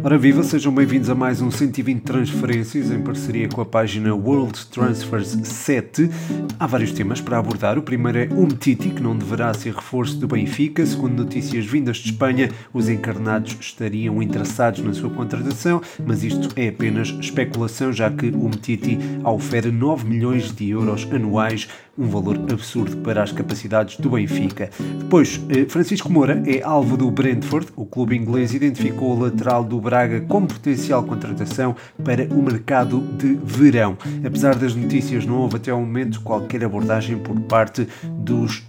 Ora viva, sejam bem-vindos a mais um 120 transferências em parceria com a página World Transfers 7. Há vários temas para abordar. O primeiro é Umtiti, que não deverá ser reforço do Benfica. Segundo notícias vindas de Espanha, os encarnados estariam interessados na sua contratação, mas isto é apenas especulação, já que Umtiti ofere 9 milhões de euros anuais, um valor absurdo para as capacidades do Benfica. Depois, eh, Francisco Moura é alvo do Brentford. O clube inglês identificou o lateral do Braga como potencial contratação para o mercado de verão. Apesar das notícias, não houve até ao momento qualquer abordagem por parte dos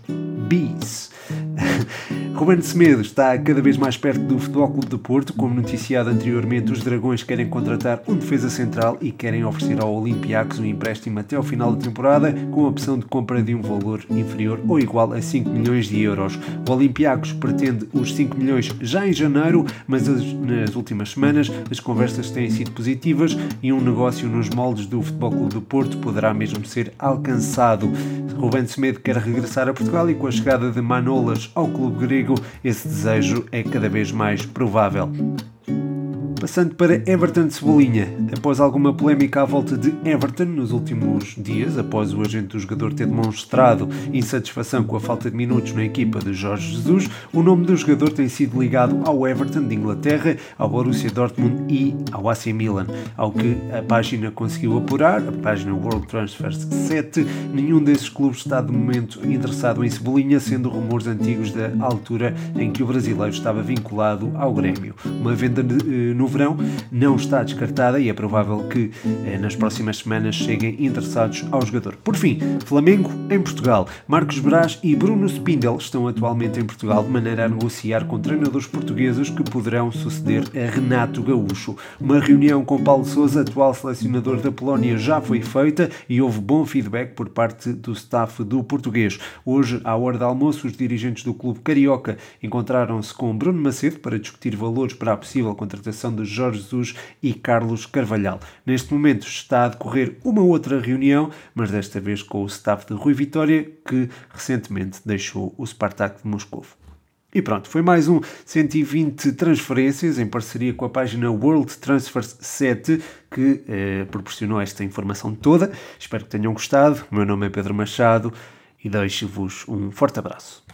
Bees. Ruben Semedo está cada vez mais perto do Futebol Clube de Porto. Como noticiado anteriormente, os Dragões querem contratar um defesa central e querem oferecer ao Olympiacos um empréstimo até ao final da temporada com a opção de compra de um valor inferior ou igual a 5 milhões de euros. O Olympiacos pretende os 5 milhões já em janeiro, mas nas últimas semanas as conversas têm sido positivas e um negócio nos moldes do Futebol Clube de Porto poderá mesmo ser alcançado. Ruben Semedo quer regressar a Portugal e com a chegada de Manolas ao clube grego esse desejo é cada vez mais provável. Passando para Everton Cebolinha. Após alguma polémica à volta de Everton nos últimos dias, após o agente do jogador ter demonstrado insatisfação com a falta de minutos na equipa de Jorge Jesus, o nome do jogador tem sido ligado ao Everton de Inglaterra, ao Borussia Dortmund e ao AC Milan. Ao que a página conseguiu apurar, a página World Transfers 7, nenhum desses clubes está de momento interessado em Cebolinha, sendo rumores antigos da altura em que o brasileiro estava vinculado ao Grêmio. Uma venda eh, no verão não está descartada e é provável que eh, nas próximas semanas cheguem interessados ao jogador. Por fim, Flamengo em Portugal. Marcos Braz e Bruno Spindel estão atualmente em Portugal de maneira a negociar com treinadores portugueses que poderão suceder a Renato Gaúcho. Uma reunião com Paulo Sousa, atual selecionador da Polónia, já foi feita e houve bom feedback por parte do staff do português. Hoje, à hora de almoço, os dirigentes do clube carioca encontraram-se com Bruno Macedo para discutir valores para a possível contratação de Jorge Jesus e Carlos Carvalhal. Neste momento está a decorrer uma outra reunião, mas desta vez com o staff de Rui Vitória, que recentemente deixou o Spartak de Moscou. E pronto, foi mais um 120 transferências em parceria com a página World Transfers 7 que eh, proporcionou esta informação toda. Espero que tenham gostado. O meu nome é Pedro Machado e deixo-vos um forte abraço.